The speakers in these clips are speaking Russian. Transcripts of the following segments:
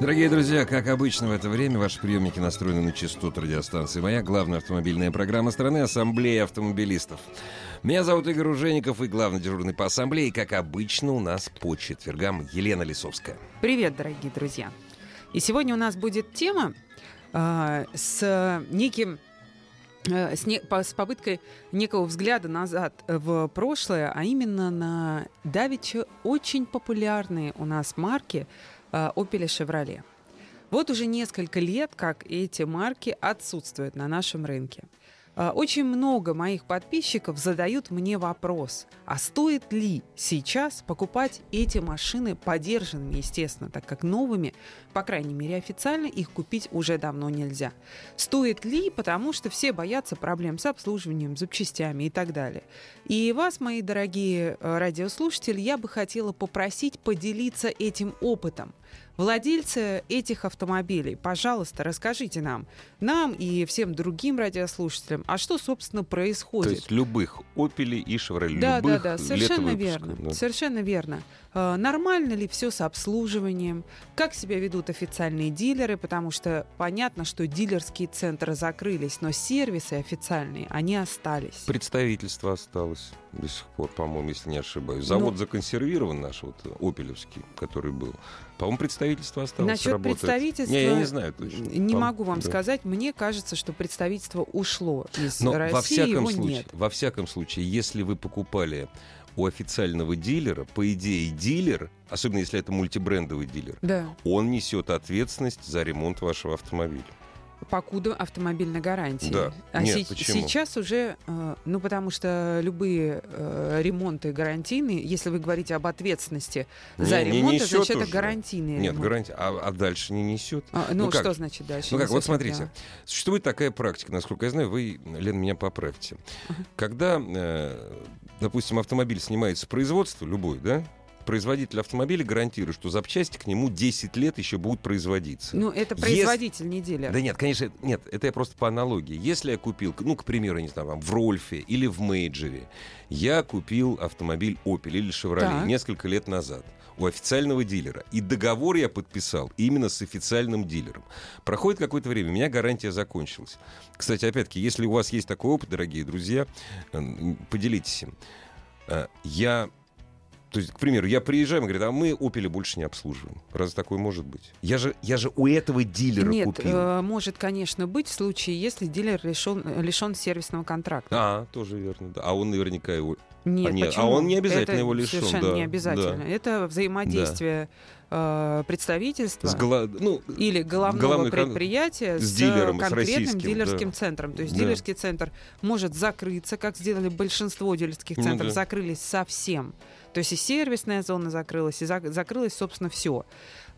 Дорогие друзья, как обычно в это время ваши приемники настроены на частоту радиостанции «Моя», главная автомобильная программа страны «Ассамблея автомобилистов». Меня зовут Игорь Ужеников и главный дежурный по ассамблее. Как обычно, у нас по четвергам Елена Лисовская. Привет, дорогие друзья. И сегодня у нас будет тема э, с неким с, не, с попыткой некого взгляда назад в прошлое, а именно на давеча очень популярные у нас марки Opel и Chevrolet. Вот уже несколько лет, как эти марки отсутствуют на нашем рынке. Э, Очень много моих подписчиков задают мне вопрос, а стоит ли сейчас покупать эти машины подержанными, естественно, так как новыми, по крайней мере официально, их купить уже давно нельзя. Стоит ли, потому что все боятся проблем с обслуживанием, запчастями и так далее. И вас, мои дорогие э, радиослушатели, я бы хотела попросить поделиться этим опытом. Владельцы этих автомобилей, пожалуйста, расскажите нам, нам и всем другим радиослушателям, а что, собственно, То происходит? есть любых «Опелей» и «Шевроле». Да, любых да, да, совершенно верно. да. Совершенно верно. Э, Нормально ли все с обслуживанием? Как себя ведут официальные дилеры? Потому что понятно, что дилерские центры закрылись, но сервисы официальные, они остались. Представительство осталось до сих пор, по-моему, если не ошибаюсь. Ну- Завод законсервирован наш, вот «Опелевский», который был. По-моему, представительство осталось, Насчет работает. представительства Не, я не знаю точно. Не могу вам да. сказать. Мне кажется, что представительство ушло из Но России, во всяком его случае, нет. во всяком случае, если вы покупали у официального дилера, по идее, дилер, особенно если это мультибрендовый дилер, Да, он несет ответственность за ремонт вашего автомобиля. Покуда автомобильной гарантии. Да. А Нет, се- почему? сейчас уже, э, ну потому что любые э, ремонты гарантийные, если вы говорите об ответственности за Не- не ремонт, значит это уже. гарантийный Нет, ремонт. гарантия. А, а дальше не несет? А, ну, Ну как? что значит дальше? Ну Не как, вот смотрите, поняла. существует такая практика, насколько я знаю, вы, Лен, меня поправьте. Когда, э, допустим, автомобиль снимается с производства, любой, да, производитель автомобиля гарантирует, что запчасти к нему 10 лет еще будут производиться. Ну, это производитель, не дилер. Да нет, конечно, нет, это я просто по аналогии. Если я купил, ну, к примеру, не знаю, в Рольфе или в Мейджере, я купил автомобиль Opel или Chevrolet Так. несколько лет назад у официального дилера. И договор я подписал именно с официальным дилером. Проходит какое-то время, у меня гарантия закончилась. Кстати, опять-таки, если у вас есть такой опыт, дорогие друзья, поделитесь им. Э, Я то есть, к примеру, я приезжаю и говорю, а мы Opel больше не обслуживаем. Разве такое может быть? Я же, я же у этого дилера Нет, купил. э, может, конечно, быть в случае, если дилер лишен, лишен сервисного контракта. А, тоже верно. Да. А он наверняка его... Нет, А нет, а он не обязательно Это его лишен, Совершенно да, не обязательно. да. Это взаимодействие э, представительства С гола- ну, или головного кон- предприятия с с, дилером, с конкретным российским, дилерским да. центром. То есть Да. дилерский центр может закрыться, как сделали большинство дилерских Ну центров, да. закрылись совсем. То есть и сервисная зона закрылась, и зак- закрылось, собственно, все.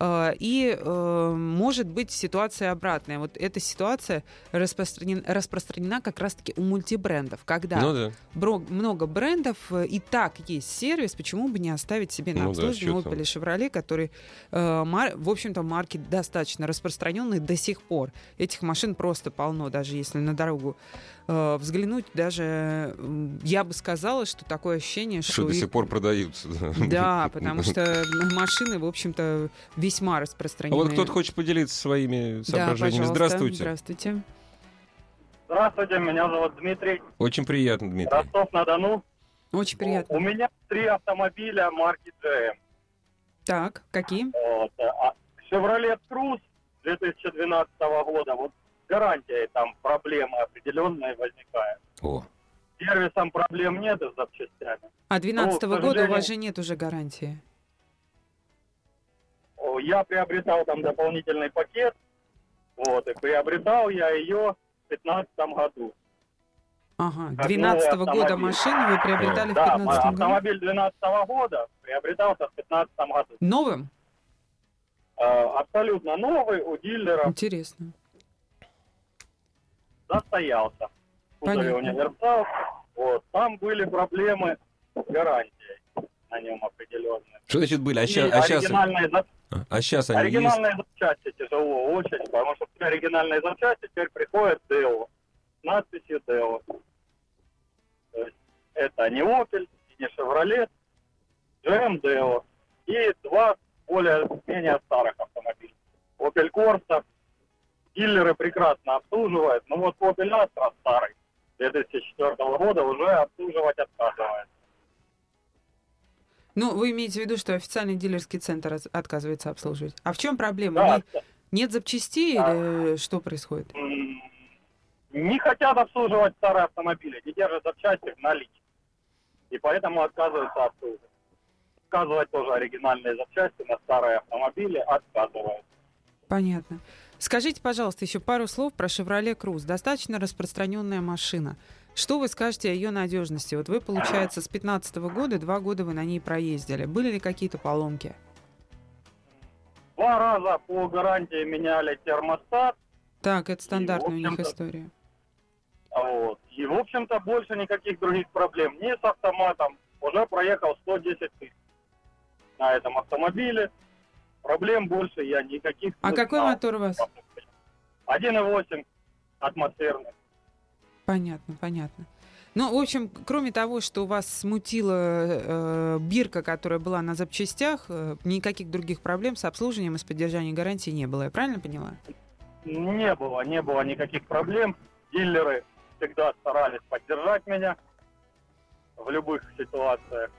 И э, может быть ситуация обратная. Вот эта ситуация распространена, распространена как раз-таки у мультибрендов, когда ну да. бро- много брендов, э, и так есть сервис, почему бы не оставить себе на Ну да, обслуживание чё Opel и Chevrolet, которые, э, в общем-то, марки достаточно распространенные до сих пор. Этих машин просто полно, даже если на дорогу э, взглянуть, даже я бы сказала, что такое ощущение, что, Что до их- сих пор продаются. Да, потому что машины, в общем-то, весьма А распространены. вот кто-то хочет поделиться своими Да, соображениями. пожалуйста. Здравствуйте. Здравствуйте. Здравствуйте, меня зовут Дмитрий, Очень приятно, Дмитрий. Ростов-на-Дону. Очень приятно. У меня три автомобиля марки GM. Так, какие? Вот. А Chevrolet Cruze 2012 года, вот гарантией там проблемы определенные возникают. О, С Сервисом проблем нет и с запчастями. А 12 к года у вас же нет уже гарантии. Я приобретал там дополнительный пакет, вот, и приобретал я ее в 2015 году. Ага, Как 12 новый года автомобиль. машину вы приобретали в да, 15 году? автомобиль 2012 года приобретался в 2015 году. Новым? абсолютно новый у дилера, Интересно. Застоялся. Кузове Понятно. универсал. Вот, там были проблемы с гарантией на нем определенные. Что значит были? А щас, а щас- оригинальные, за- а они есть? оригинальные запчасти тяжело очень, потому что все оригинальные запчасти теперь приходят Део с надписью Део. То есть это не Opel, не Chevrolet, GM Deo и два более-менее старых автомобиля. Opel Corsa дилеры прекрасно обслуживают, но вот Opel Astra старый 2004 года уже обслуживать отказывает. Ну, вы имеете в виду, что официальный дилерский центр от- отказывается обслуживать. А в чем проблема? Да, Не- Нет запчастей Да. или что происходит? не хотят обслуживать старые автомобили, не держат запчасти в наличии. И поэтому отказываются обслуживать. Отказывать тоже оригинальные запчасти на старые автомобили отказывают. Понятно. Скажите, пожалуйста, еще пару слов про Chevrolet Cruze. Достаточно распространенная машина. Что вы скажете о ее надежности? Вот вы, получается, с 15 года, два года вы на ней проездили. Были ли какие-то поломки? Два раза по гарантии меняли термостат, Так, это стандартная у них история. вот. И, в общем-то, больше никаких других проблем. Ни с автоматом. Уже проехал 110 тысяч на этом автомобиле. Проблем больше я никаких А не какой знал. мотор у вас? 1.8 атмосферный. Понятно, понятно. Ну, в общем, кроме того, что у вас смутила э, бирка, которая была на запчастях, э, никаких других проблем с обслуживанием и с поддержанием гарантии не было. Я правильно поняла? Не было, не было никаких проблем. Дилеры всегда старались поддержать меня в любых ситуациях,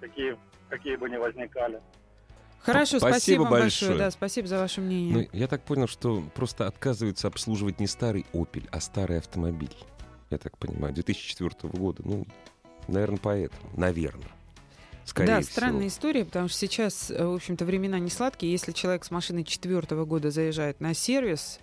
какие, какие бы ни возникали. Хорошо, Спасибо спасибо, большое. большое. Да, спасибо за ваше мнение. Ну, я так понял, что просто отказываются обслуживать не старый Opel, а старый автомобиль. Я так понимаю, 2004 года. Ну, наверное, поэтому. Наверное. Скорее да, всего. странная история, потому что сейчас, э, в общем-то, времена не сладкие. Если человек с машиной четвертого года заезжает на сервис,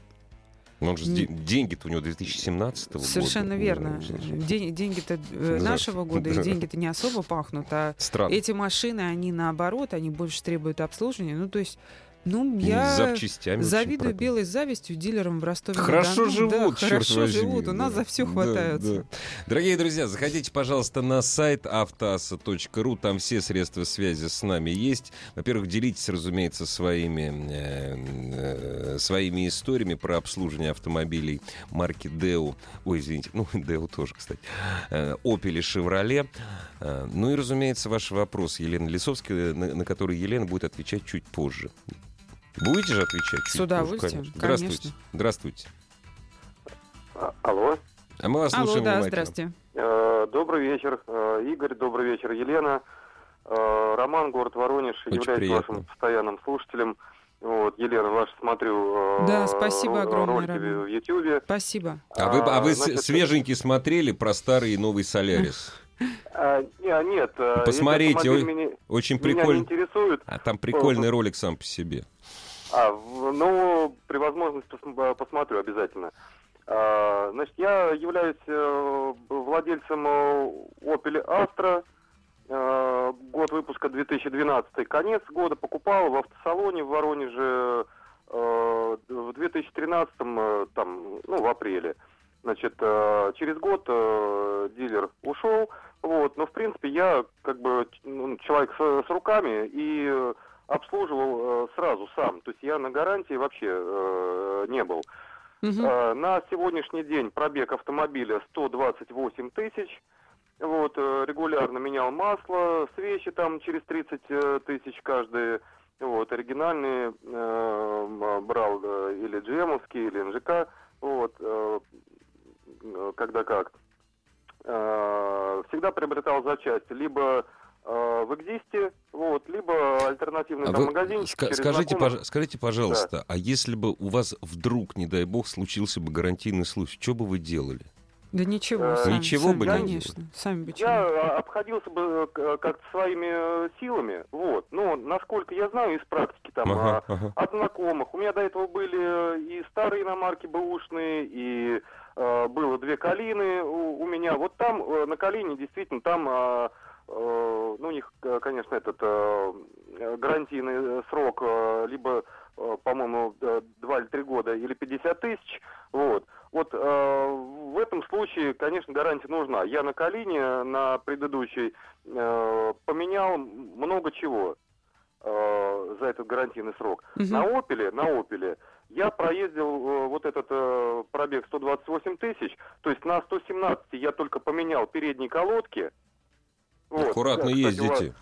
Но он же Не- де- деньги-то у него 2017 года. совершенно верно. Ну, День- деньги-то э, нашего года, и деньги-то не особо пахнут, а Странно. эти машины, они наоборот, они больше требуют обслуживания. Ну, то есть, ну, я запчастями завидую белой завистью дилерам в ростове Хорошо живут, да, хорошо возьми. живут, у нас Да, за все да, хватаются. да. Дорогие друзья, заходите, пожалуйста, на сайт автоаса.ру, там все средства связи с нами есть. Во-первых, делитесь, разумеется, своими, э, э, своими историями про обслуживание автомобилей марки Deo. Ой, извините, ну, Deo тоже, кстати. Э, Opel и Chevrolet. Э, Ну и, разумеется, ваш вопрос, Елена Лисовская, на, на который Елена будет отвечать чуть позже. Будете же отвечать? С удовольствием, конечно. Здравствуйте. конечно. Здравствуйте. А, Алло. А мы вас Алло, слушаем да, здрасте. Э, Добрый вечер, э, Игорь, добрый вечер, Елена. Э, Роман, город Воронеж, Очень являюсь приятно. вашим постоянным слушателем. Вот, Елена, ваш смотрю Да, спасибо ро- огромное, ролики Роман. в Ютьюбе. Спасибо. А вы, а вы с- значит, свеженький смотрели про старый и новый Солярис? а, не- нет, Посмотрите, автомобили ой, меня, Очень меня не прикольно. интересуют. А там прикольный ролик сам по себе. А, ну, при возможности пос- посмотрю обязательно. А, Значит, я являюсь э, владельцем э, Opel Astra. Э, Год выпуска 2012, конец года покупал в автосалоне в Воронеже э, в 2013, э, там, ну, в апреле. Значит, э, через год э, дилер ушел, вот, но, в принципе, я, как бы, ну, человек с, с руками и э, обслуживал э, сразу сам. То есть я на гарантии вообще э, не был. Э, на сегодняшний день пробег автомобиля 128 тысяч. Вот, регулярно менял масло, свечи там через 30 э, тысяч каждые. Вот, оригинальные э, м, брал э, или GM-овские, или НЖК. Вот, э, когда как. Э, всегда приобретал запчасти либо в Экзисте, вот, либо альтернативный А там вы магазинчик. ска- через скажите, пож- скажите, пожалуйста, а если бы у вас вдруг, не дай бог, случился бы гарантийный случай, что бы вы делали? Да ничего, Э, сами, Ничего сами, бы не конечно, сами бы Я а, обходился бы э, как-то своими э, силами, вот. Но насколько я знаю из практики там Ага, а, ага. от знакомых, у меня до этого были э, и старые иномарки бэушные, и э, было две калины у, у меня. Вот там э, на калине действительно там а, э, ну, у них, э, конечно, этот э, гарантийный срок э, либо, э, по-моему, э, 2 или 3 года, или 50 тысяч. Вот. Вот э, в этом случае, конечно, гарантия нужна. Я на Калине, на предыдущей, э, поменял много чего э, за этот гарантийный срок. Мгм. На Опеле, на Опеле я проездил э, вот этот э, пробег 128 тысяч, то есть на 117 я только поменял передние колодки. Вот. Аккуратно кстати, ездите.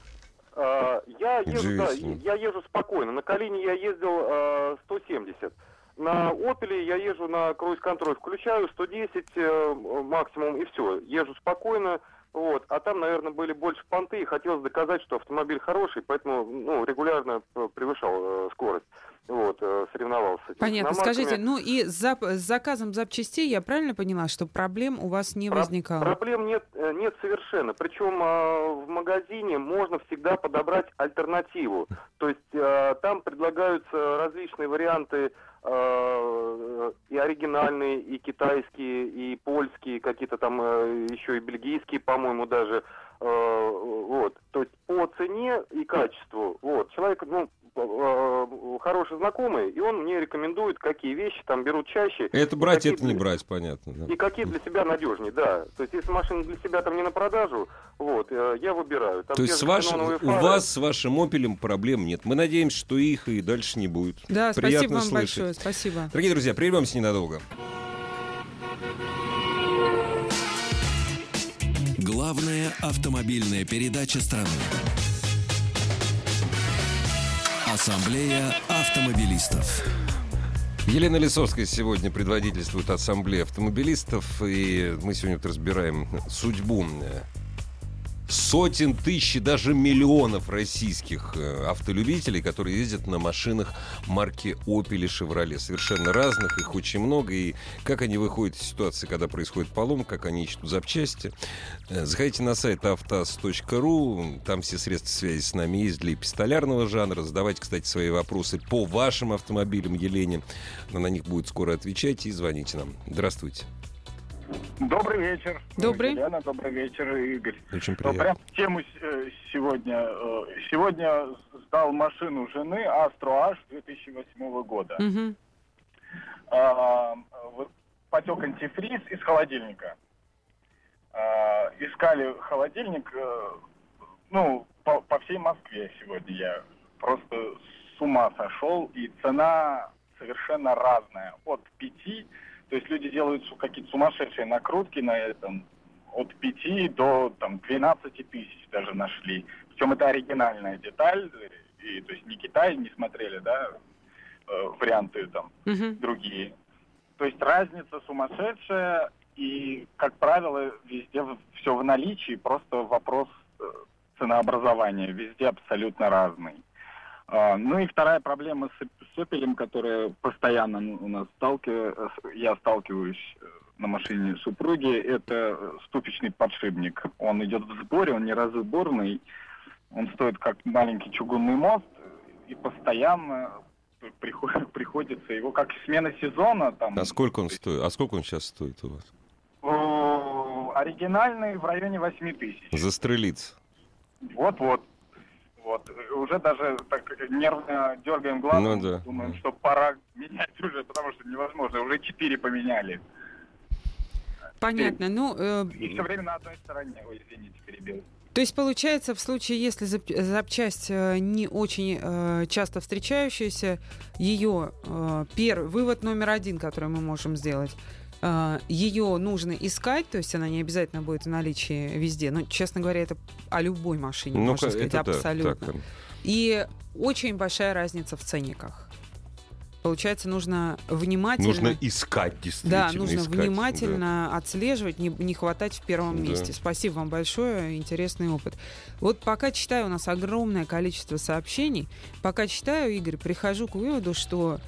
а, я езжу, да, я езжу спокойно. На Калине я ездил а, 170. На Опеле я езжу на круиз-контроль, включаю 110 э, максимум и все. Езжу спокойно. Вот. А там, наверное, были больше понты, и хотелось доказать, что автомобиль хороший, поэтому ну, регулярно э, превышал э, скорость. Вот, э, соревновался. Понятно. Скажите, ну и с, зап- с заказом запчастей я правильно поняла, что проблем у вас не Про- возникало? Проблем нет, э, нет совершенно. Причем а, в магазине можно всегда подобрать альтернативу. То есть а, там предлагаются различные варианты а, и оригинальные, и китайские, и польские, какие-то там э, еще и бельгийские, по-моему, даже. Э, Вот. То есть по цене и качеству. Вот. Человек, ну, э, знакомый, и он мне рекомендует, какие вещи там берут чаще. Это брать, это не для- брать, понятно. да. и какие для себя надежнее, да. То есть, если машина для себя там не на продажу, вот, э, я выбираю. Там То есть с вашим, ксеноновые у фары. вас с вашим опелем проблем нет. Мы надеемся, что их и дальше не будет. Да, Приятно спасибо вам слышать. большое. Спасибо. Дорогие друзья, прервемся ненадолго. Главная автомобильная передача страны. Ассамблея автомобилистов. Елена Лисовская сегодня предводительствует Ассамблея автомобилистов, и мы сегодня разбираем судьбу э, сотен тысяч и даже миллионов российских э, автолюбителей, которые ездят на машинах марки Opel и Chevrolet. Совершенно разных, их очень много. И как они выходят из ситуации, когда происходит поломка, как они ищут запчасти. Э, Заходите на сайт автоаз.ру, там все средства связи с нами есть для эпистолярного жанра. Задавайте, кстати, свои вопросы по вашим автомобилям Елене. Она на них будет скоро отвечать и звоните нам. Здравствуйте. Добрый вечер. Добрый. Елена, добрый вечер, Игорь. Очень Ну, приятно. Прям в тему э, сегодня. э, Сегодня сдал машину жены Астро H 2008 года. Мгм. А, потек антифриз из холодильника. А, Искали холодильник, э, ну, по, по всей Москве сегодня я просто с ума сошел, и цена совершенно разная. От пяти, то есть люди делают какие-то сумасшедшие накрутки на этом, от 5 до там 12 тысяч даже нашли. Причем это оригинальная деталь, и, то есть не Китай, не смотрели, да, э, варианты там Мгм. другие. То есть разница сумасшедшая, и, как правило, везде все в наличии, просто вопрос э, ценообразования везде абсолютно разный. А, Ну и вторая проблема с, с Opel, которая постоянно у нас сталкиваю, я сталкиваюсь э, на машине супруги, это э, ступичный подшипник. Он идет в сборе, он не разборный, он стоит как маленький чугунный мост, и постоянно приход- приходится его как смена сезона там. А сколько он стоит? А сколько он сейчас стоит у вас? Оригинальный в районе 8 тысяч. Застрелиться. Вот-вот. Вот. Уже даже так нервно дергаем глазом, Ну да. думаем, что пора менять уже, потому что невозможно. Уже четыре поменяли. Понятно. Ну, э, И все время на одной стороне. Ой, извините, перебил. То есть получается, в случае, если зап- запчасть э, не очень э, часто встречающаяся, ее э, первый вывод номер один, который мы можем сделать, ее нужно искать, то есть она не обязательно будет в наличии везде. Но, честно говоря, это о любой машине, Ну, можно сказать, это да, абсолютно. так, И очень большая разница в ценниках. Получается, нужно внимательно... Нужно искать, действительно. Да, нужно искать, внимательно отслеживать, не, не хватать в первом Да. месте. Спасибо вам большое, интересный опыт. Вот пока читаю, у нас огромное количество сообщений. Пока читаю, Игорь, прихожу к выводу, что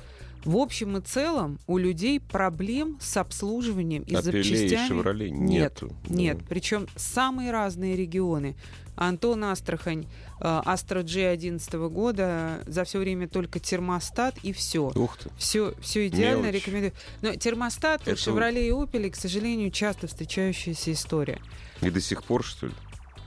в общем и целом у людей проблем с обслуживанием и с Opel и запчастями Chevrolet нет. нету. Нет, Да. причем самые разные регионы. Антон Астрахань, Астра G 11 года, за все время только термостат и все. Ух ты. Все, все идеально, Мелочь. рекомендую. Но термостат Это Chevrolet и Opel, к сожалению, часто встречающаяся история. И до сих пор, что ли?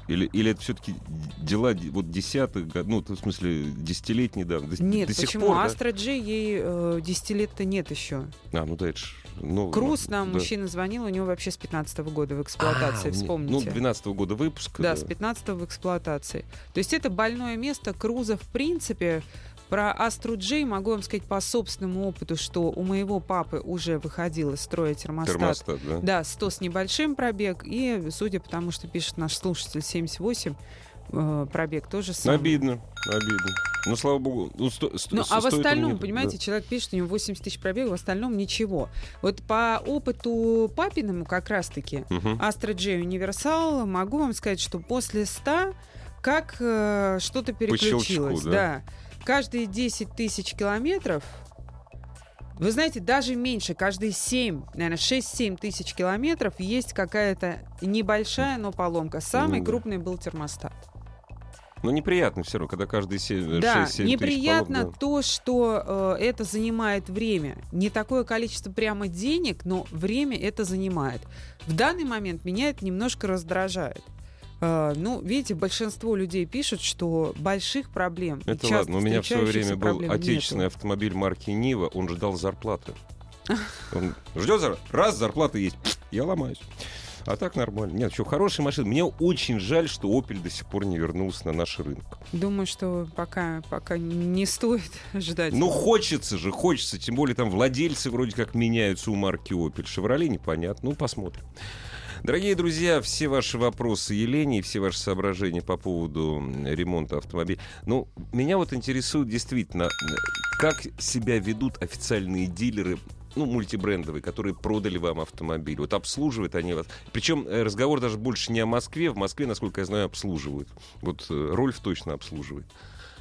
Или, или это все-таки дела вот десятых годов, ну, в смысле, десятилетней давности? До, Нет, до сих почему? пор, да? Астра Джи ей э, 10 лет-то нет еще. А, ну да, это ж новый Круз мотор, нам да. мужчина звонил, у него вообще с 15 года в эксплуатации, А, не- вспомните. Ну, 12 года выпуска. Да, с 15 в эксплуатации. То есть это больное место Круза в принципе. Про Астру Джей могу вам сказать по собственному опыту, что у моего папы уже выходил из строя термостат. Термостат, да? Да, 100 с небольшим пробег. И, судя по тому, что пишет наш слушатель, 78 э, пробег тоже самое. Обидно, обидно. Ну, слава богу. Ну, сто- сто- Ну, а в остальном, не- понимаете, да. человек пишет, у него 80 тысяч пробег, в остальном ничего. Вот по опыту папиному как раз-таки, Мгм. Astra J Универсал, могу вам сказать, что после 100 как э, что-то переключилось. щелчку, да? Каждые 10 тысяч километров, вы знаете, даже меньше, каждые 7, наверное, 6-7 тысяч километров есть какая-то небольшая, но поломка. Самый Ну да. крупный был термостат. Ну, неприятно все равно, когда каждые 7, Да, 6-7 тысяч неприятно полов, да. то, что э, это занимает время. Не такое количество прямо денег, но время это занимает. В данный момент меня это немножко раздражает. Э, ну, видите, большинство людей пишут, что больших проблем. Это ладно, у меня в свое время был отечественный нету. автомобиль марки Нива, он ждал зарплаты. Он ждет зар- раз, зарплата есть, я ломаюсь. А так нормально. Нет, что, хорошая машина. Мне очень жаль, что Opel до сих пор не вернулся на наш рынок. Думаю, что пока, пока не стоит ждать. Ну, хочется же, хочется. Тем более там владельцы вроде как меняются у марки Opel. Шевроле непонятно. Ну, посмотрим. Дорогие друзья, все ваши вопросы Елене все ваши соображения по поводу ремонта автомобиля. Ну, меня вот интересует действительно, как себя ведут официальные дилеры, ну, мультибрендовые, которые продали вам автомобиль. Вот обслуживают они вас. Причем э, разговор даже больше не о Москве. В Москве, насколько я знаю, обслуживают. Вот э, Рольф точно обслуживает.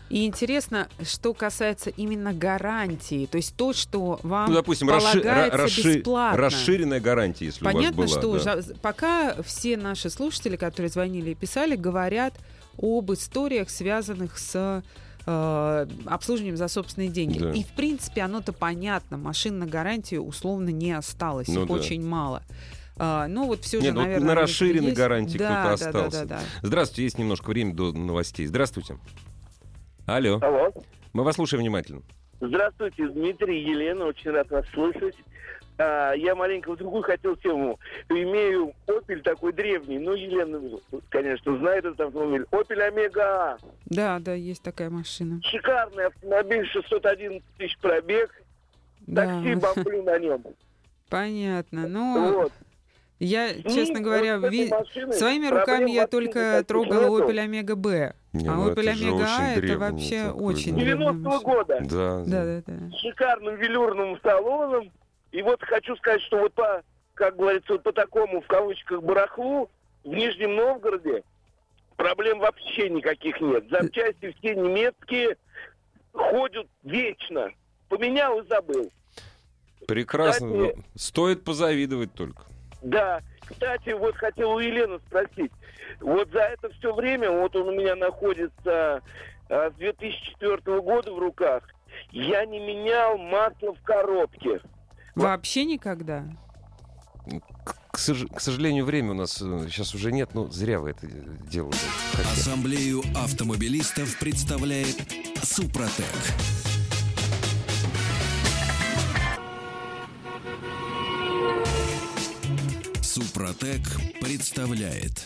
И интересно, что касается именно гарантии, то есть то, что вам Ну, допустим, полагается расши- бесплатно. расширенная гарантия, если Понятно, у вас была. что да. пока все наши слушатели, которые звонили и писали, говорят об историях, связанных с э, обслуживанием за собственные деньги. Да. И, в принципе, оно-то понятно. Машин на гарантию условно не осталось. Ну их да. очень мало. А, ну вот все Нет, же, вот наверное, на расширенной есть. гарантии да, кто-то да, остался. Да, да, да. Здравствуйте, есть немножко времени до новостей. Здравствуйте. Алло, Алло. мы вас слушаем внимательно. Здравствуйте, Дмитрий, Елена, очень рад вас слышать. А, я маленько в другую хотел тему. Имею Opel такой древний, ну, Елена, конечно, знает этот автомобиль. Opel Omega A. Да, да, есть такая машина. Шикарный автомобиль, 611 тысяч пробег. Да, Такси бомблю на нем. понятно. Ну, Вот. я, И честно говоря, вот ви- своими руками я только трогала нету. Opel Omega B. Не, а ну Omega очень A это вообще такой, очень да. древняя 90-го машина. года. Да, Да, да, да. С шикарным велюрным салоном. И вот хочу сказать, что вот по, как говорится, вот по такому, в кавычках, барахлу в Нижнем Новгороде проблем вообще никаких нет. Запчасти все немецкие, ходят вечно. Поменял и забыл. Прекрасно. Кстати- Стоит позавидовать только. Да, кстати, вот хотел у Елены спросить. Вот за это все время, вот он у меня находится а, с 2004 года в руках, я не менял масло в коробке. Вообще никогда. К, к сож- к сожалению, время у нас сейчас уже нет, но зря вы это делали. Хотя. Ассамблею автомобилистов представляет Супротек. Супротек представляет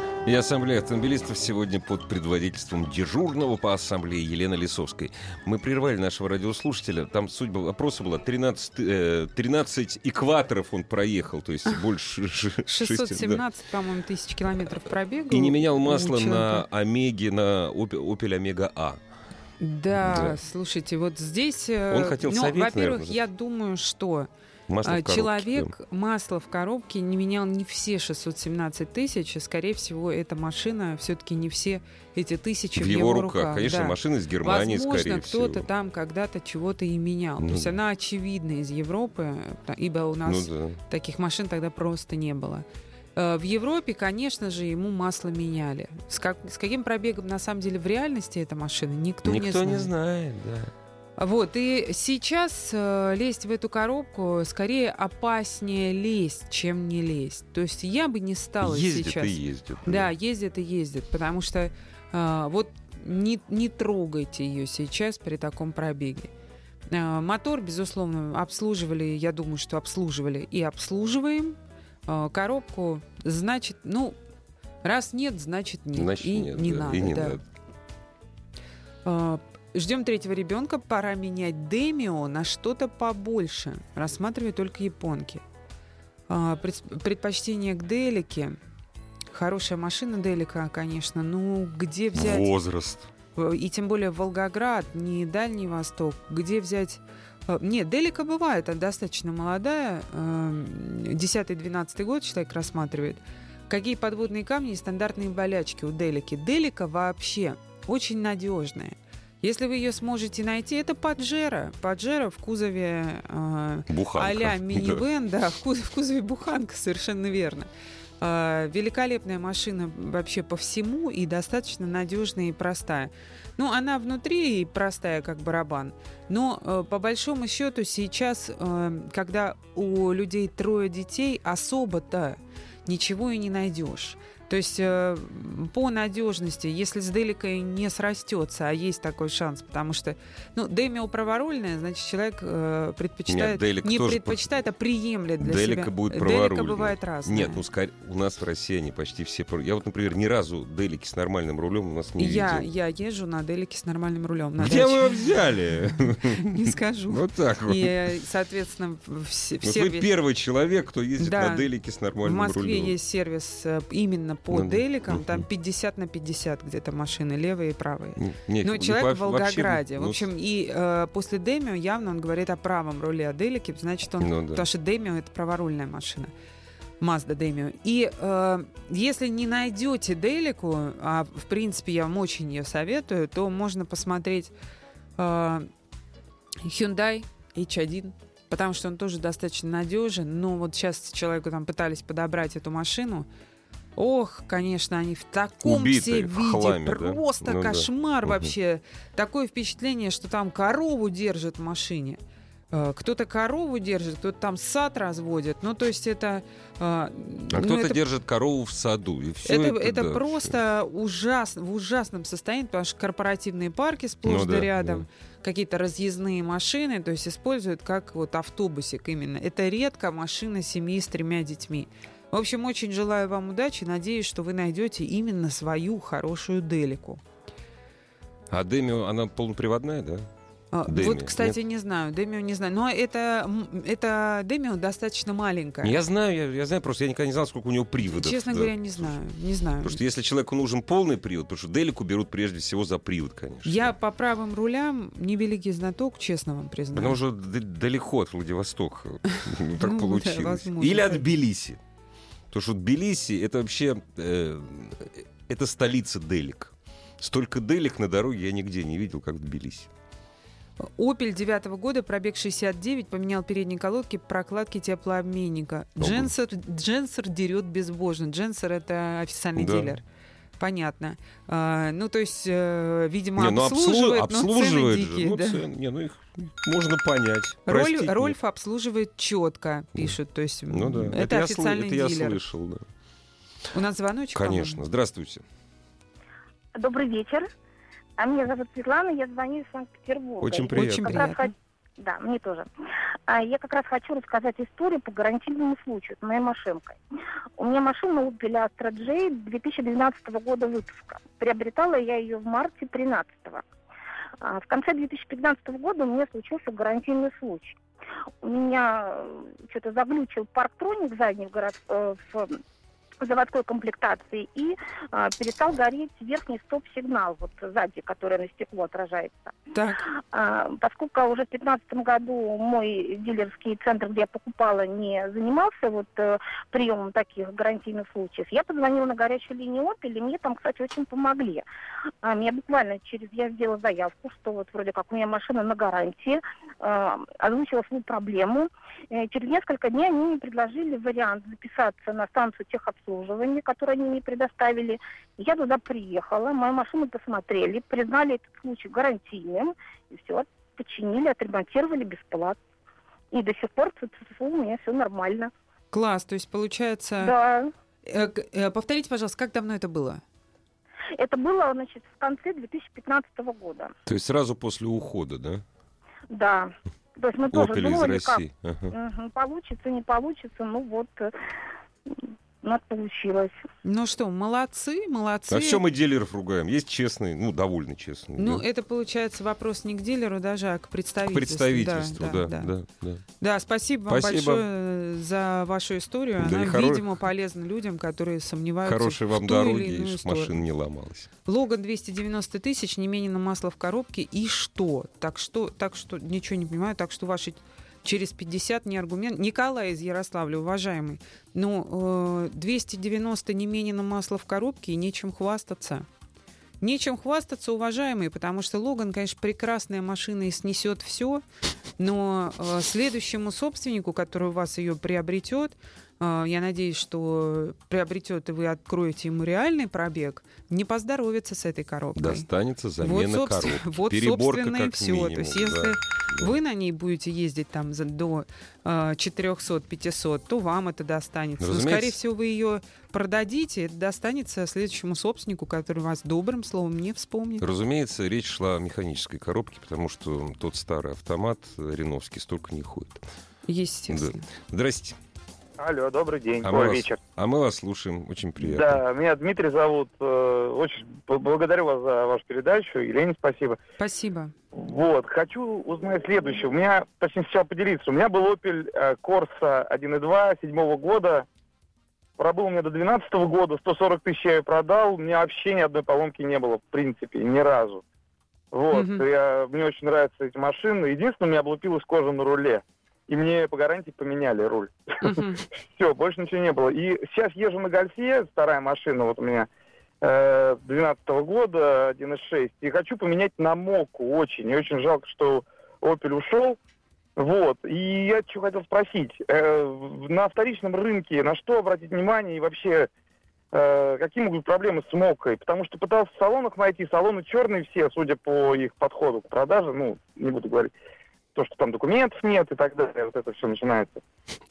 И Ассамблея автомобилистов сегодня под предводительством дежурного по Ассамблее Елены Лисовской. Мы прервали нашего радиослушателя. Там суть была, вопроса была 13, э, 13 экваторов он проехал, то есть больше ш- шести, да. 617, по-моему, тысяч километров пробега. И не менял масло на. Омеге, на Opel Omega А. Да, Да. слушайте, вот здесь... э, Он хотел ну, совет, Во-первых, наверное, я думаю, что Масло а, в коробке, человек масло в коробке не менял не все 617 тысяч, и, скорее всего, эта машина все-таки не все эти тысячи да. в, В его руках. Конечно, да. машина из Германии, Возможно, скорее кто-то всего. там когда-то чего-то и менял. Ну То есть да. она очевидна из Европы, ибо у нас Ну да. таких машин тогда просто не было. Э, В Европе, конечно же, ему масло меняли. С, как- с каким пробегом на самом деле в реальности эта машина, никто, Никто не не знает. знает, да. Вот, и сейчас э, лезть в эту коробку скорее опаснее лезть, чем не лезть. То есть я бы не стала ездит сейчас... и ездит. Да, ездит и ездит, потому что э, вот не, не трогайте ее сейчас при таком пробеге. Э, мотор, безусловно, обслуживали, я думаю, что обслуживали и обслуживаем. Э, коробку, значит, ну, раз нет, значит нет. Значит, и нет, не да, надо. и не да. надо. Ждем третьего ребенка, пора менять Демио на что-то побольше. Рассматриваю только японки. А, пред- Предпочтение к Делике. Хорошая машина Делика, конечно. Ну, где взять... Возраст. Э, И тем более Волгоград, не Дальний Восток. Где взять... э, Нет, Делика бывает, она достаточно молодая. э, 10-12 год человек рассматривает. Какие подводные камни и стандартные болячки у Делики? Делика вообще очень надежная. Если вы ее сможете найти, это Паджеро. Паджеро в кузове э, а-ля Да. минивэн, да, в, куз- в кузове буханка, совершенно верно. А, великолепная машина вообще по всему и достаточно надежная и простая. Ну, она внутри и простая, как барабан. Но э, по большому счету сейчас, э, когда у людей трое детей, особо-то ничего и не найдешь. То есть э, по надежности, если с Деликой не срастется, а есть такой шанс, потому что, ну, Демио праворульная, значит, человек э, предпочитает, Нет, не предпочитает, а приемлет для Делика себя. будет Делика праворульной. бывает разная. Нет, ну скорее, у нас в России они почти все... Я вот, например, ни разу Делики с нормальным рулем у нас не я, видел. я езжу на Делике с нормальным рулем. на Где вы даче. его взяли? Не скажу. Вот так вот. И, э, соответственно, в, в се- в Вот вы первый человек, кто ездит на Делике с в нормальным Москве рулем. есть сервис э, именно по Ну. Деликам, там Мгм. 50 на 50 где-то машины, левые и правые. Нет, Ну, ну, человек в во- вообще, Волгограде. В ну, общем, и э, после Демио явно он говорит о правом руле, о Делике, значит, он... Ну да. Потому что Демио — это праворульная машина. Mazda Demio. И э, если не найдете Делику, а в принципе я вам очень ее советую, то можно посмотреть э, Hyundai H1, потому что он тоже достаточно надежен. Но вот сейчас человеку там пытались подобрать эту машину. Ох, конечно, они в таком Убитые, все в виде. хламе, да? Просто Ну да. кошмар Мгм. вообще. Такое впечатление, что там корову держат в машине. Э, Кто-то корову держит, кто-то там сад разводит. Ну, то есть это... э, А ну, кто-то это держит корову в саду. И всё это, это, это да, просто ужасно, в ужасном состоянии, потому что корпоративные парки сплошь Ну да да, рядом, какие-то разъездные машины, то есть используют как вот автобусик именно. Это редко машина семьи с тремя детьми. В общем, очень желаю вам удачи, надеюсь, что вы найдете именно свою хорошую Делику. А Демио, она полноприводная, да? А, Демио, вот, кстати, не знаю, Демио не знаю, но это, это Демио достаточно маленькая. Я знаю, я, я знаю, просто я никогда не знал, сколько у него приводов. Честно да. говоря, не знаю, не знаю. Потому что если человеку нужен полный привод, потому что Делику берут прежде всего за привод, конечно. Я по правым рулям невеликий знаток, честно вам признаю. Потому что д- далеко от Владивостока. Ну, так Ну, получилось. Или от так. Потому что Тбилиси это вообще э, это столица Делик. Столько Делик на дороге я нигде не видел, как в Тбилиси. Опель девятого года, пробег 69, поменял передние колодки, прокладки теплообменника. Дженсер, Дженсер дерет безбожно. Дженсер это официальный Да. дилер. Понятно. А, ну, то есть, э, видимо, Не, ну, обслу- обслуживает, но обслуживает цены же. дикие. Ну, да. цены- не, ну их можно понять. Роль- Простить нет. Рольф обслуживает четко, пишут. То есть, Ну да, это, это, я, официальный это я дилер. слышал, да. У нас звоночек, Конечно. по-моему? Здравствуйте. Добрый вечер. А меня зовут Светлана, я звоню из Санкт-Петербурга. Очень приятно. Очень приятно. Да, мне тоже. А, я как раз хочу рассказать историю по гарантийному случаю с моей машинкой. У меня машина Opel Astra J 2012 года выпуска. Приобретала я ее в марте 13 а В конце 2015 года у меня случился гарантийный случай. У меня что-то заглючил парктроник задний в, город, э, в заводской комплектации и а, перестал гореть верхний стоп-сигнал, вот сзади, который на стекло отражается. Так, А, поскольку уже в 2015 году мой дилерский центр, где я покупала, не занимался вот э, приемом таких гарантийных случаев, я позвонила на горячую линию Opel, и мне там, кстати, очень помогли. А, меня буквально через... Я сделала заявку, что вот вроде как у меня машина на гарантии, э, озвучила свою проблему. Э, через несколько дней они мне предложили вариант записаться на станцию техобслуживания, обслуживания, которое они мне предоставили. Я туда приехала, мою машину посмотрели, признали этот случай гарантийным, и все, починили, отремонтировали бесплатно. И до сих пор у меня все нормально. Класс, то есть получается... Да. Э, э, повторите, пожалуйста, как давно это было? Это было, значит, в конце 2015 года. То есть сразу после ухода, да? Да. То есть мы тоже Opel думали, из России. как Ага. угу, получится, не получится, ну вот, э, у нас получилось. Ну что, молодцы, молодцы. А все мы дилеров ругаем. Есть честные, ну, довольно честные. Ну, да. это получается вопрос не к дилеру даже, а к К представительству. представительству, да, да, да. да. Да, спасибо вам Спасибо. большое за вашу историю. Да Она, хоро- видимо, полезна людям, которые сомневаются Хорошей в вам дороги, или и машина не ломалась. Логан 290 тысяч, не менее на масло в коробке. И что? Так что, так что, ничего не понимаю, так что ваши через 50 не аргумент. Николай из Ярославля, уважаемый, ну, э, 290 не менее на масло в коробке и нечем хвастаться. Нечем хвастаться, уважаемые, потому что Логан, конечно, прекрасная машина и снесет все, но э, следующему собственнику, который у вас ее приобретет, э, я надеюсь, что приобретет и вы откроете ему реальный пробег, не поздоровится с этой коробкой. Достанется замена вот, собственно, коробки. вот, Переборка собственно, как и все. минимум. То есть, да, если да. вы на ней будете ездить там за, до э, 400-500, то вам это достанется. Но, Разумеется. скорее всего, вы ее продадите, это достанется следующему собственнику, который вас добрым словом не вспомнит. Разумеется, речь шла о механической коробке, потому что тот старый автомат реновский столько не ходит. Естественно. Здрасте. Алло, добрый день, А мы, ой, вас, вечер. а мы вас слушаем. Очень приятно. Да, меня Дмитрий зовут. э, Очень благодарю вас за вашу передачу. Елене спасибо. Спасибо. Вот, хочу узнать следующее. У меня, точнее, сначала поделиться. У меня был Opel э, Corsa 1.2 седьмого года. Пробыл у меня до 12 года, 140 тысяч я ее продал. У меня вообще ни одной поломки не было, в принципе, ни разу. Вот, Мгм. я, мне очень нравятся эти машины. Единственное, у меня облупилась кожа на руле. И мне по гарантии поменяли руль. Все, больше ничего не было. И сейчас езжу на Гольфе, вторая машина вот у меня, э, 12 года, 1.6, и хочу поменять на Моку очень. И очень жалко, что Opel ушел. Вот. И я что хотел спросить. Э, на вторичном рынке на что обратить внимание и вообще э, какие могут быть проблемы с Мокой? Потому что пытался в салонах найти, салоны черные все, судя по их подходу к продаже, ну, не буду говорить, то, что там документов нет и так далее, вот это все начинается.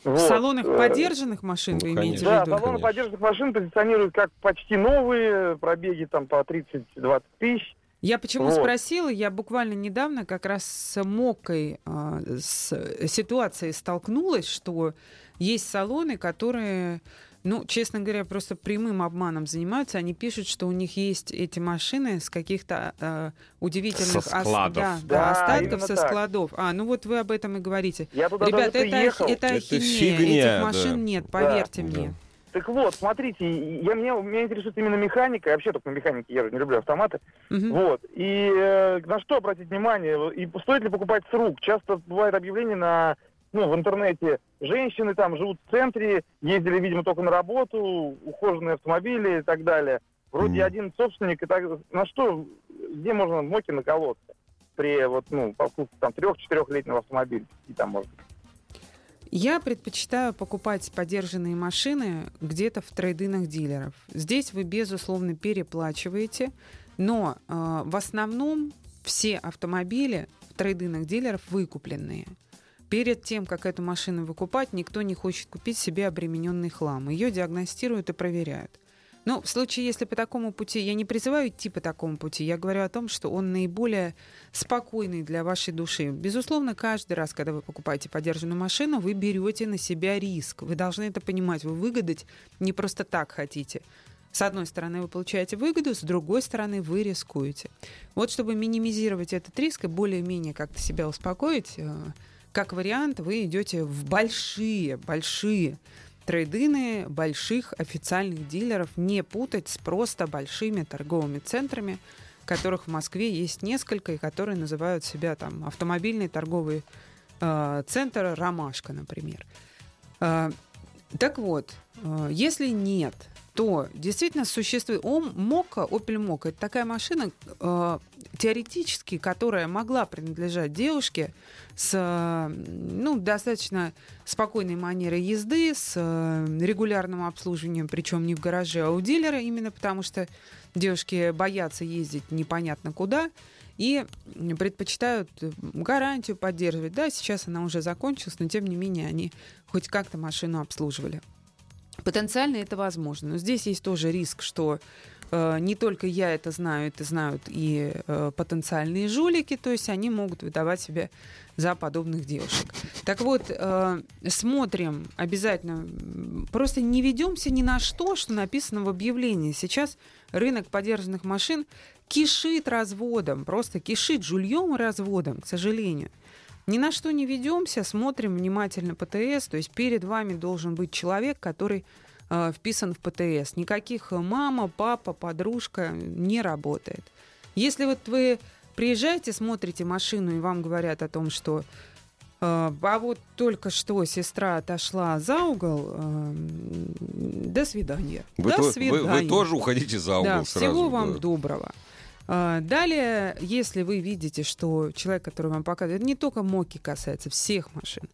В Вот. салонах Э, подержанных машин ну, вы имеете да, в виду? салоны Конечно. поддержанных машин позиционируют как почти новые, пробеги там по 30-20 тысяч. Я почему Вот. спросила? Я буквально недавно как раз с Мокой а, с ситуацией столкнулась, что есть салоны, которые, ну, честно говоря, просто прямым обманом занимаются. Они пишут, что у них есть эти машины с каких-то а, удивительных Со складов. да, да, Да, остатков со так. складов. А, ну вот вы об этом и говорите. Я туда Ребят, даже это, приехал. ах- это Это ахинея. фигня, Этих машин да. нет, Да, поверьте да. мне. Так вот, смотрите, я, меня, меня интересует именно механика. Я вообще только на механике езжу, не люблю автоматы. Мгм. Вот. И э, на что обратить внимание? И стоит ли покупать с рук? Часто бывает объявление на, ну, в интернете. Женщины там живут в центре, ездили, видимо, только на работу, ухоженные автомобили и так далее. Вроде Мгм. один собственник. И так, на что, где можно в моке наколоться? При вот, ну, покупке там трех-четырехлетнего автомобиля. И там можно. Я предпочитаю покупать подержанные машины где-то в трейдинах дилеров. Здесь вы, безусловно, переплачиваете, но э, в основном все автомобили в трейдинах дилеров выкупленные. Перед тем, как эту машину выкупать, никто не хочет купить себе обремененный хлам. Ее диагностируют и проверяют. Но в случае, если по такому пути, я не призываю идти по такому пути, я говорю о том, что он наиболее спокойный для вашей души. Безусловно, каждый раз, когда вы покупаете подержанную машину, вы берете на себя риск. Вы должны это понимать. Вы выгадать не просто так хотите. С одной стороны, вы получаете выгоду, с другой стороны, вы рискуете. Вот чтобы минимизировать этот риск и более-менее как-то себя успокоить, э, как вариант, вы идете в большие, большие трейдины больших официальных дилеров, не путать с просто большими торговыми центрами, которых в Москве есть несколько, и которые называют себя там автомобильный торговый э, центр «Ромашка», например. Э, так вот, э, если нет то действительно существует Ом, Мока, Opel Мока. Это такая машина, э, теоретически, которая могла принадлежать девушке с ну, достаточно спокойной манерой езды, с регулярным обслуживанием, причем не в гараже, а у дилера, именно потому что девушки боятся ездить непонятно куда и предпочитают гарантию поддерживать. Да, сейчас она уже закончилась, но тем не менее они хоть как-то машину обслуживали. Потенциально это возможно. Но здесь есть тоже риск, что не только я это знаю, это знают и э, потенциальные жулики, то есть они могут выдавать себя за подобных девушек. Так вот, э, смотрим обязательно, просто не ведемся ни на что, что написано в объявлении. Сейчас рынок подержанных машин кишит разводом, просто кишит жульем и разводом, к сожалению. Ни на что не ведемся, смотрим внимательно ПТС, то есть перед вами должен быть человек, который э, вписан в ПТС. Никаких мама, папа, подружка не работает. Если вот вы приезжаете, смотрите машину, и вам говорят о том, что э, а вот только что сестра отошла за угол. Э, до свидания. Вы, до то, свидания. Вы, вы тоже уходите за угол да, сразу. Всего вам да. доброго. А, далее, если вы видите, что человек, который вам показывает, не только Моки касается всех машин,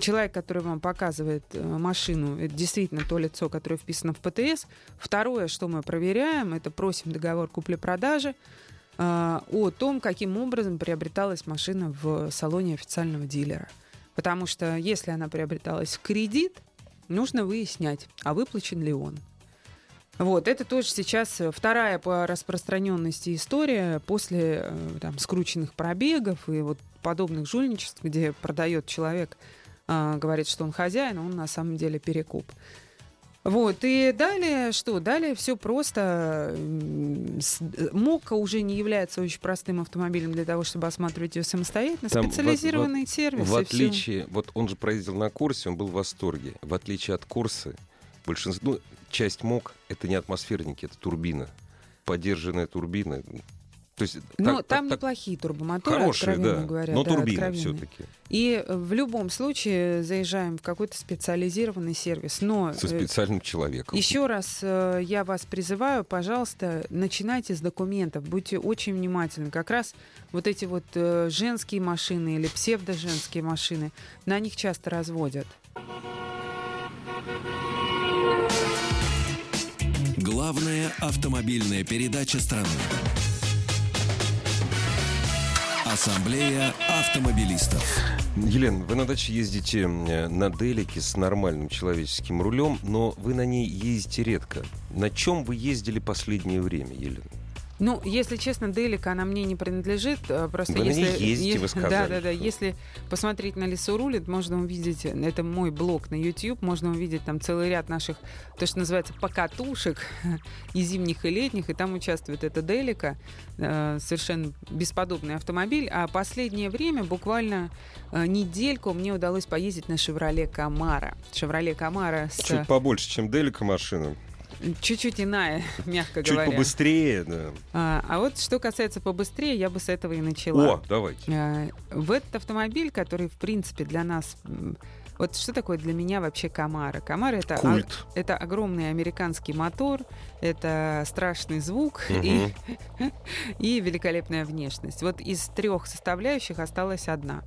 человек, который вам показывает э, машину, это действительно то лицо, которое вписано в ПТС. Второе, что мы проверяем, это просим договор купли-продажи э, о том, каким образом приобреталась машина в салоне официального дилера. Потому что если она приобреталась в кредит, нужно выяснять, а выплачен ли он. Вот, это тоже сейчас вторая по распространенности история после э, там, скрученных пробегов и вот подобных жульничеств, где продает человек, э, говорит, что он хозяин, а он на самом деле перекуп. Вот, и далее что? Далее все просто. Мока уже не является очень простым автомобилем для того, чтобы осматривать ее самостоятельно. Там Специализированный в, в, сервис. В отличие, вот он же проездил на курсе, он был в восторге. В отличие от курса, большинство, ну, часть МОК — это не атмосферники, это турбина. Подержанная турбина. То есть, Ну, так- там так- неплохие турбомоторы, хорошие, откровенно да, говоря. но да, турбина откровенно. все-таки. И э, в любом случае заезжаем в какой-то специализированный сервис. Но Со э, специальным человеком. еще раз э, я вас призываю, пожалуйста, начинайте с документов, будьте очень внимательны. Как раз вот эти вот женские машины или псевдоженские машины, на них часто разводят. Главная автомобильная передача страны. Ассамблея автомобилистов. Елена, вы на даче ездите на Делике с нормальным человеческим рулем, но вы на ней ездите редко. На чем вы ездили последнее время, Елена? Ну, если честно, Делика, она мне не принадлежит. э, Просто Вы на если, ней ездите, вы сказали, Да, да, да. Если посмотреть на Лесу рулит, можно увидеть, это мой блог на YouTube, можно увидеть там целый ряд наших, то, что называется, покатушек, и зимних, и летних, и там участвует эта Делика, э, совершенно бесподобный автомобиль. А последнее время, буквально э, недельку, мне удалось поездить на Шевроле Камара. Шевроле Камара с Чуть побольше, чем Делика машина. Чуть-чуть иная, мягко Чуть говоря. побыстрее, да. А, а вот что касается побыстрее, я бы с этого и начала. О, давайте. А, В этот автомобиль, который, в принципе, для нас... Вот что такое для меня вообще Камара? Камара это, Культ. это огромный американский мотор, это страшный звук и, и великолепная внешность. Вот из трех составляющих осталась одна.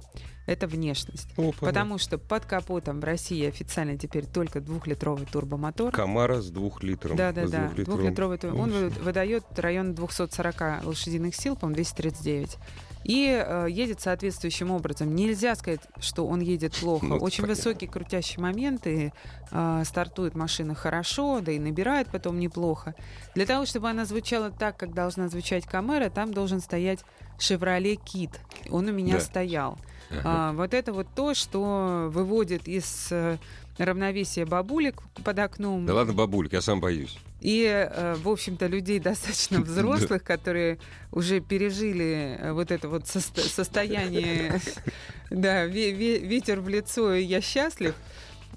Это внешность. Опа, Потому что под капотом в России официально теперь только двухлитровый турбомотор. Камара с двух литром. Да, да, с да. двухлитровым. Двухлитровый тур- Он вы- выдает район 240 лошадиных сил, по-моему, 239. И э, едет соответствующим образом. Нельзя сказать, что он едет плохо. Ну, Очень понятно. высокий крутящий момент, и э, стартует машина хорошо, да и набирает потом неплохо. Для того, чтобы она звучала так, как должна звучать Камера, там должен стоять Chevrolet Kit. Он у меня Да. стоял. Ага. А, вот это вот то, что выводит из э, равновесия бабулек под окном. Да ладно, бабулька, я сам боюсь. И, э, в общем-то, людей достаточно взрослых, которые уже пережили э, вот это вот состо- состояние, да, ве- ве- ветер в лицо, и я счастлив.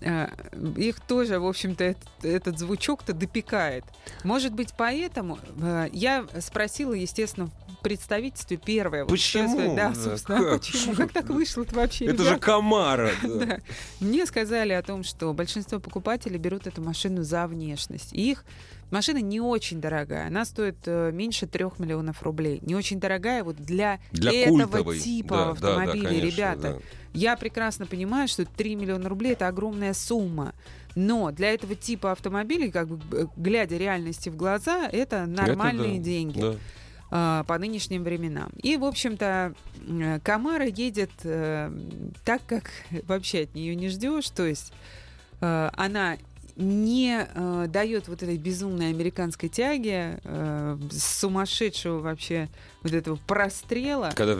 Э, их тоже, в общем-то, этот, этот звучок-то допекает. Может быть, поэтому э, я спросила, естественно, в представительстве первое. вот Почему? сказала. Да, Да, собственно, как? почему? Как так вышло-то вообще? Это же ребята? комара. да. Да. Мне сказали о том, что большинство покупателей берут эту машину за внешность. И их машина не очень дорогая. Она стоит э, меньше трех миллионов рублей. Не очень дорогая вот для, Для этого культовой. типа Да, да, да, автомобилей, конечно, ребята. да. Я прекрасно понимаю, что 3 миллиона рублей это огромная сумма. Но для этого типа автомобилей, как бы э, глядя реальности в глаза, это нормальные Это да, деньги да. а, по нынешним временам. И, в общем-то, м, Камара едет э, так, как вообще от нее не ждешь. То есть э, она не э, дает вот этой безумной американской тяги, э, сумасшедшего вообще вот этого прострела. Когда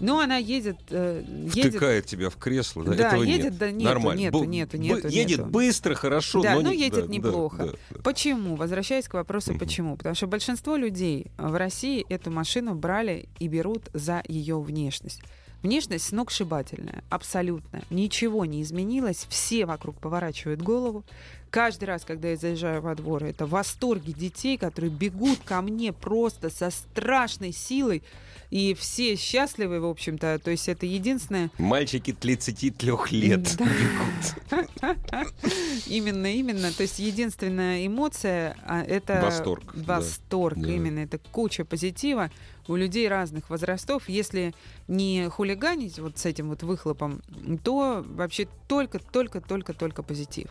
Но она едет... э, едет втыкает тебя в кресло, да, Да, этого едет, нет. да, нету, Нормально. нету, нету, нету, Едет нету. быстро, хорошо, Да, но, но не- едет да, неплохо. да, да. Почему? Возвращаясь к вопросу, Мгм. почему? Потому что большинство людей в России эту машину брали и берут за ее внешность. Внешность сногсшибательная, абсолютно. Ничего не изменилось, все вокруг поворачивают голову. Каждый раз, когда я заезжаю во двор, это восторги детей, которые бегут ко мне просто со страшной силой. И все счастливы, в общем-то. То есть это единственное, Мальчики 33 лет. Именно, именно. То есть единственная эмоция а, это Восторг. Восторг, именно. Это куча позитива у людей разных возрастов. Если не хулиганить вот с этим вот выхлопом, то вообще только, только, только, только позитив.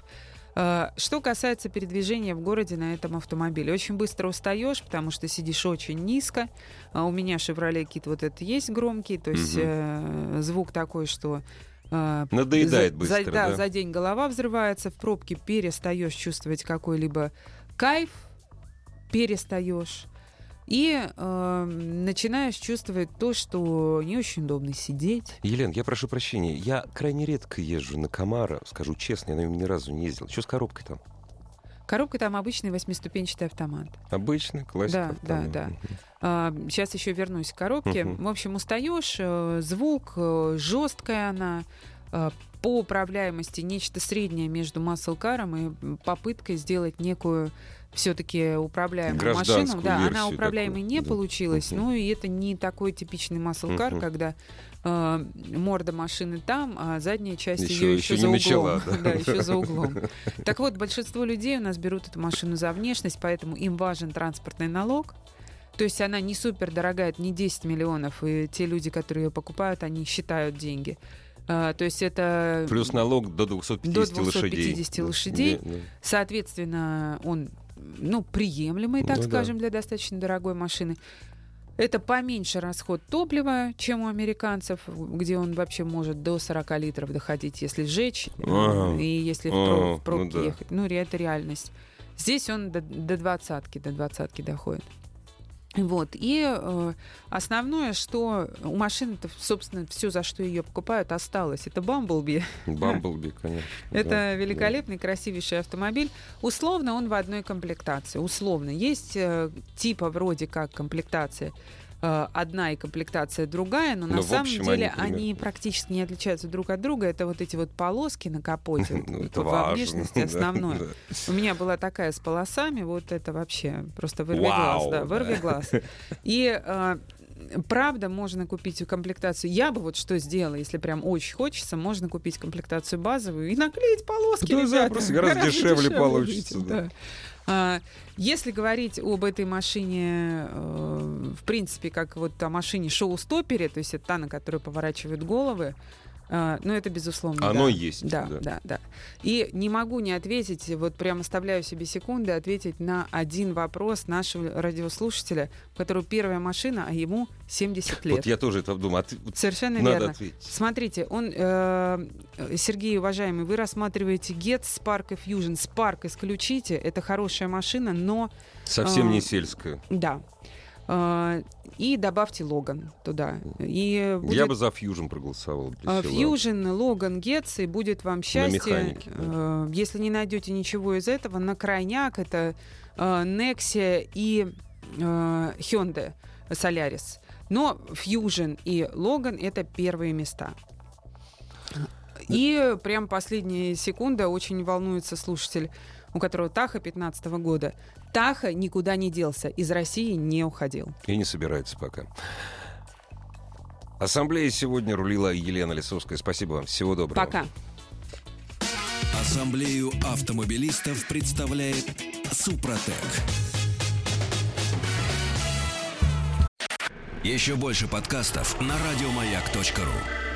А, Что касается передвижения в городе на этом автомобиле, очень быстро устаешь, потому что сидишь очень низко. А У меня Chevrolet Kit вот это есть громкий, то есть э, звук такой, что э, Надоедает за- быстро, за, да. за день голова взрывается, в пробке перестаешь чувствовать какой-либо кайф, перестаешь. И э, начинаешь чувствовать то, что не очень удобно сидеть. Елен, я прошу прощения, я крайне редко езжу на Камара, скажу честно, я на нем ни разу не ездил. Что с коробкой там? Коробка там обычный восьмиступенчатый автомат. Обычный, классика. Да, да, да. сейчас еще вернусь к коробке. Мгм. В общем, устаешь, э, звук, э, жесткая она. э, По управляемости нечто среднее между маслкаром и попыткой сделать некую все-таки управляемую машину. Да, она управляемой такую, не да. получилась. Мгм. Ну и это не такой типичный маслкар, Мгм. когда э, морда машины там, а задняя часть ее ещё еще не за углом. начала, да. Да, еще за углом. Так вот, большинство людей у нас берут эту машину за внешность, поэтому им важен транспортный налог. То есть она не супер дорогая, это не 10 миллионов, и те люди, которые ее покупают, они считают деньги. А, то есть это... Плюс налог до 250, До 250 лошадей. лошадей. Да, да. Соответственно, он ну, приемлемый, так Ну да. скажем, для достаточно дорогой машины. Это поменьше расход топлива, чем у американцев, где он вообще может до 40 литров доходить, если сжечь, э, А, и если в, а, про- в ну пробке да. ехать. Ну, это реальность. Здесь он до, до двадцатки, до двадцатки доходит. Вот. И э, основное, что у машины-то, собственно, все, за что ее покупают, осталось. Это Бамблби. Бамблби, конечно. Это да, великолепный, красивейший автомобиль. Условно он в одной комплектации. Условно. Есть э, типа вроде как комплектация э, одна и комплектация другая, но, Но на в самом общем деле они примерно- они практически не отличаются друг от друга. Это вот эти вот полоски на капоте Ну, во внешности да, основное. да. У меня была такая с полосами, вот это вообще просто вырви глаз, да, да. вырви глаз. И э, правда можно купить комплектацию. Я бы вот что сделала, если прям очень хочется, можно купить комплектацию базовую и наклеить полоски. Да, ребята. запросто, гораздо дешевле получится, выйдет, да. да. А, Если говорить об этой машине, э, в принципе, как вот о машине шоу-стопере, то есть это та, на которую поворачивают головы, э, ну, это безусловно. Оно да. есть, Да, да. да, да. И не могу не ответить, вот прям оставляю себе секунды, ответить на один вопрос нашего радиослушателя, у которого первая машина, а ему 70 лет. Вот я тоже это думаю. а вот Совершенно Надо верно. ответить. Смотрите, он, э, Сергей, уважаемый, вы рассматриваете Get Spark и Fusion. Spark исключите, это хорошая машина, но Совсем а, не сельская. да. Э, и добавьте Логан туда. И будет Я бы за Fusion проголосовал. села. Fusion, Логан, Гетц, и будет вам счастье. механике, да. Э, Если не найдете ничего из этого, на крайняк это Nexia и Hyundai Solaris. Но Fusion и Logan это первые места. И прям последняя секунда, очень волнуется слушатель, у которого Таха 15 года. Таха никуда не делся, из России не уходил. И не собирается пока. Ассамблея сегодня рулила Елена Лисовская. Спасибо вам. Всего доброго. Пока. Ассамблею автомобилистов представляет Супротек. Еще больше подкастов на радиомаяк.ру.